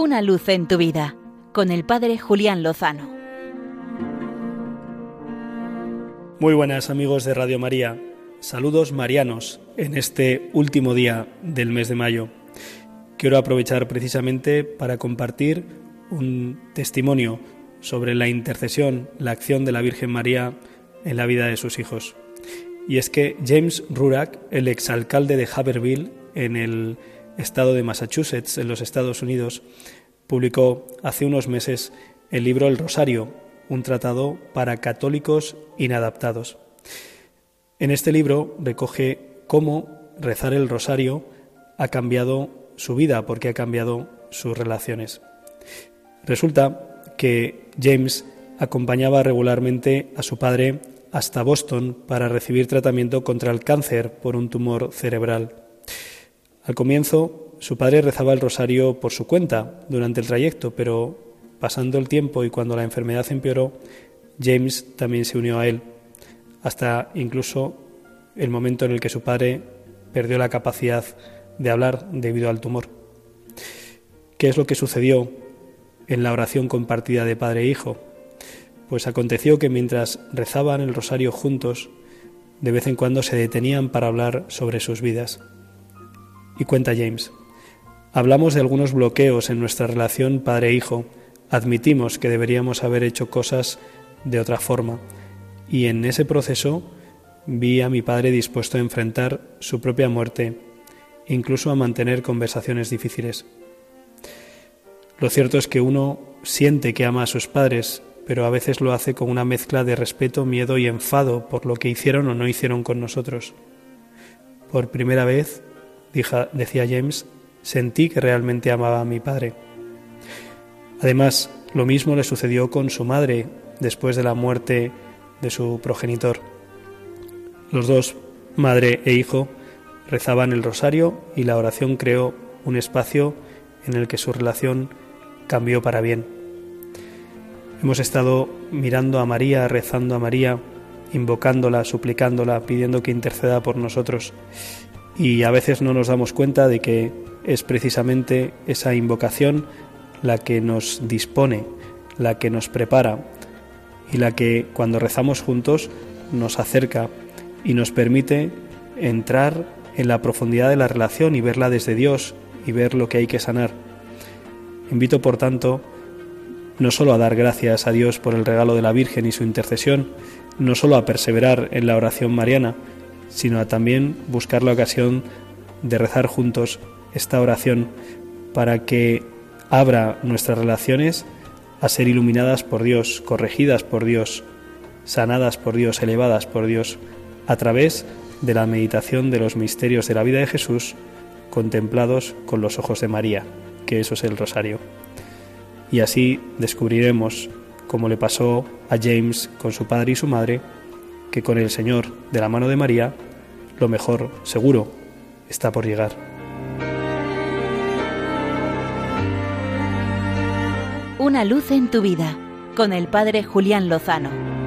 Una luz en tu vida con el Padre Julián Lozano. Muy buenas amigos de Radio María. Saludos marianos en este último día del mes de mayo. Quiero aprovechar precisamente para compartir un testimonio sobre la intercesión, la acción de la Virgen María en la vida de sus hijos. Y es que James Rurak, el exalcalde de Haverville en el estado de Massachusetts, en los Estados Unidos, publicó hace unos meses el libro El Rosario, un tratado para católicos inadaptados. En este libro recoge cómo rezar el rosario ha cambiado su vida, porque ha cambiado sus relaciones. Resulta que James acompañaba regularmente a su padre hasta Boston para recibir tratamiento contra el cáncer por un tumor cerebral. Al comienzo, su padre rezaba el rosario por su cuenta durante el trayecto, pero pasando el tiempo y cuando la enfermedad empeoró, James también se unió a él, hasta incluso el momento en el que su padre perdió la capacidad de hablar debido al tumor. ¿Qué es lo que sucedió en la oración compartida de padre e hijo? Pues aconteció que mientras rezaban el rosario juntos, de vez en cuando se detenían para hablar sobre sus vidas. Y cuenta James, hablamos de algunos bloqueos en nuestra relación padre-hijo, admitimos que deberíamos haber hecho cosas de otra forma, y en ese proceso vi a mi padre dispuesto a enfrentar su propia muerte, incluso a mantener conversaciones difíciles. Lo cierto es que uno siente que ama a sus padres, pero a veces lo hace con una mezcla de respeto, miedo y enfado por lo que hicieron o no hicieron con nosotros. Por primera vez decía James, sentí que realmente amaba a mi padre. Además, lo mismo le sucedió con su madre después de la muerte de su progenitor. Los dos, madre e hijo, rezaban el rosario y la oración creó un espacio en el que su relación cambió para bien. Hemos estado mirando a María, rezando a María, invocándola, suplicándola, pidiendo que interceda por nosotros y a veces no nos damos cuenta de que es precisamente esa invocación la que nos dispone, la que nos prepara y la que cuando rezamos juntos nos acerca y nos permite entrar en la profundidad de la relación y verla desde Dios y ver lo que hay que sanar. Invito, por tanto, no solo a dar gracias a Dios por el regalo de la Virgen y su intercesión, no solo a perseverar en la oración mariana, sino a también buscar la ocasión de rezar juntos esta oración para que abra nuestras relaciones a ser iluminadas por Dios, corregidas por Dios, sanadas por Dios, elevadas por Dios, a través de la meditación de los misterios de la vida de Jesús contemplados con los ojos de María, que eso es el rosario. Y así descubriremos, como le pasó a James con su padre y su madre, que con el Señor de la mano de María, lo mejor, seguro, está por llegar. Una luz en tu vida, con el Padre Julián Lozano.